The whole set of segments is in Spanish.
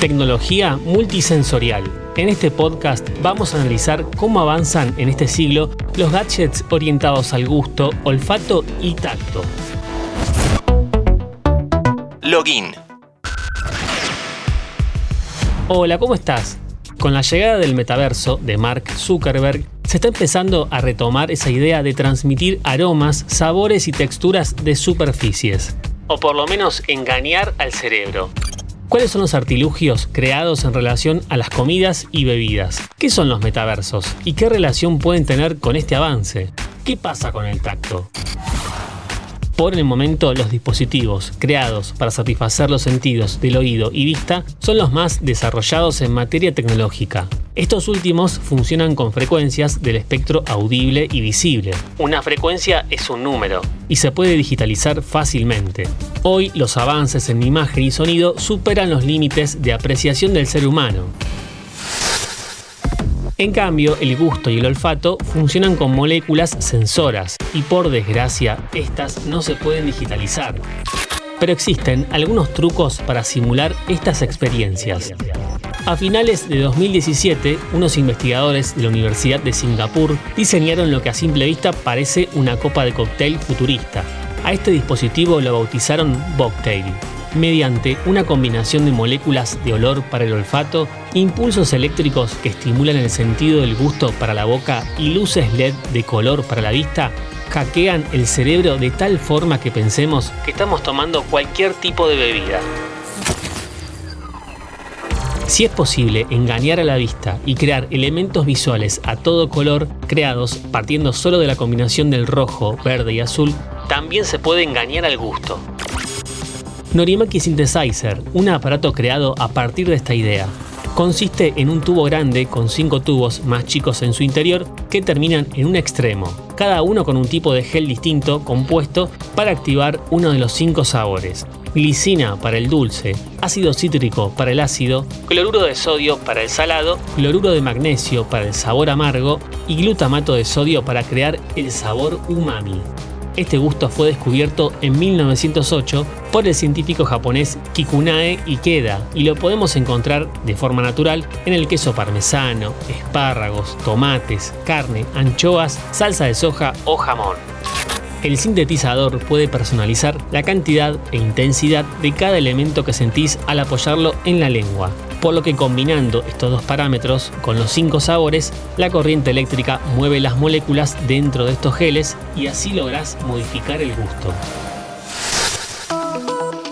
Tecnología multisensorial. En este podcast vamos a analizar cómo avanzan en este siglo los gadgets orientados al gusto, olfato y tacto. Login. Hola, ¿cómo estás? Con la llegada del metaverso de Mark Zuckerberg, se está empezando a retomar esa idea de transmitir aromas, sabores y texturas de superficies. O por lo menos engañar al cerebro. ¿Cuáles son los artilugios creados en relación a las comidas y bebidas? ¿Qué son los metaversos? ¿Y qué relación pueden tener con este avance? ¿Qué pasa con el tacto? Por el momento, los dispositivos creados para satisfacer los sentidos del oído y vista son los más desarrollados en materia tecnológica. Estos últimos funcionan con frecuencias del espectro audible y visible. Una frecuencia es un número y se puede digitalizar fácilmente. Hoy los avances en imagen y sonido superan los límites de apreciación del ser humano. En cambio, el gusto y el olfato funcionan con moléculas sensoras y por desgracia, estas no se pueden digitalizar. Pero existen algunos trucos para simular estas experiencias. A finales de 2017, unos investigadores de la Universidad de Singapur diseñaron lo que a simple vista parece una copa de cóctel futurista. A este dispositivo lo bautizaron Boktail mediante una combinación de moléculas de olor para el olfato, impulsos eléctricos que estimulan el sentido del gusto para la boca y luces LED de color para la vista, hackean el cerebro de tal forma que pensemos que estamos tomando cualquier tipo de bebida. Si es posible engañar a la vista y crear elementos visuales a todo color creados partiendo solo de la combinación del rojo, verde y azul, también se puede engañar al gusto. Norimaki Synthesizer, un aparato creado a partir de esta idea. Consiste en un tubo grande con cinco tubos más chicos en su interior que terminan en un extremo, cada uno con un tipo de gel distinto compuesto para activar uno de los cinco sabores. Glicina para el dulce, ácido cítrico para el ácido, cloruro de sodio para el salado, cloruro de magnesio para el sabor amargo y glutamato de sodio para crear el sabor umami. Este gusto fue descubierto en 1908 por el científico japonés Kikunae Ikeda y lo podemos encontrar de forma natural en el queso parmesano, espárragos, tomates, carne, anchoas, salsa de soja o jamón. El sintetizador puede personalizar la cantidad e intensidad de cada elemento que sentís al apoyarlo en la lengua, por lo que combinando estos dos parámetros con los cinco sabores, la corriente eléctrica mueve las moléculas dentro de estos geles y así lográs modificar el gusto.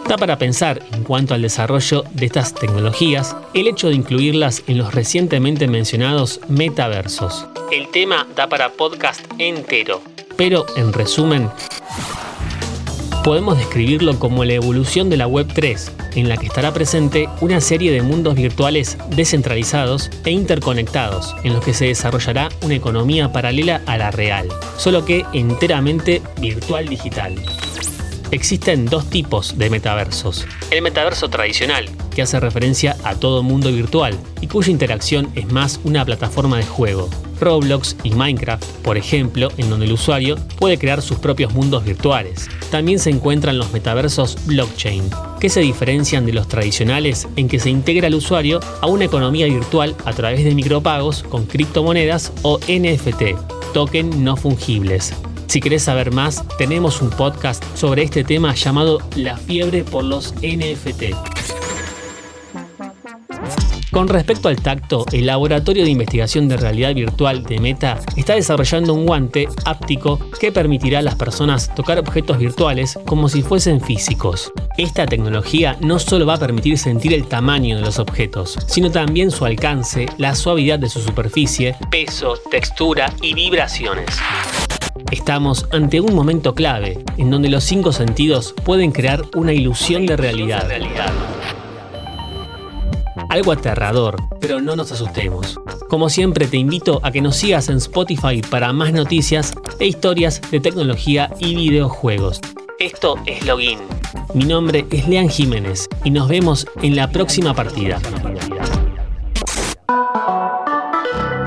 Da para pensar en cuanto al desarrollo de estas tecnologías el hecho de incluirlas en los recientemente mencionados metaversos. El tema da para podcast entero, pero en resumen, podemos describirlo como la evolución de la Web 3, en la que estará presente una serie de mundos virtuales descentralizados e interconectados, en los que se desarrollará una economía paralela a la real, solo que enteramente virtual digital. Existen dos tipos de metaversos. El metaverso tradicional, que hace referencia a todo mundo virtual y cuya interacción es más una plataforma de juego. Roblox y Minecraft, por ejemplo, en donde el usuario puede crear sus propios mundos virtuales. También se encuentran los metaversos blockchain, que se diferencian de los tradicionales en que se integra al usuario a una economía virtual a través de micropagos con criptomonedas o NFT, token no fungibles. Si querés saber más, tenemos un podcast sobre este tema llamado La fiebre por los NFT. Con respecto al tacto, el Laboratorio de Investigación de Realidad Virtual de Meta está desarrollando un guante áptico que permitirá a las personas tocar objetos virtuales como si fuesen físicos. Esta tecnología no solo va a permitir sentir el tamaño de los objetos, sino también su alcance, la suavidad de su superficie, peso, textura y vibraciones. Estamos ante un momento clave en donde los cinco sentidos pueden crear una ilusión de realidad. Algo aterrador, pero no nos asustemos. Como siempre te invito a que nos sigas en Spotify para más noticias e historias de tecnología y videojuegos. Esto es Login. Mi nombre es Lean Jiménez y nos vemos en la próxima partida.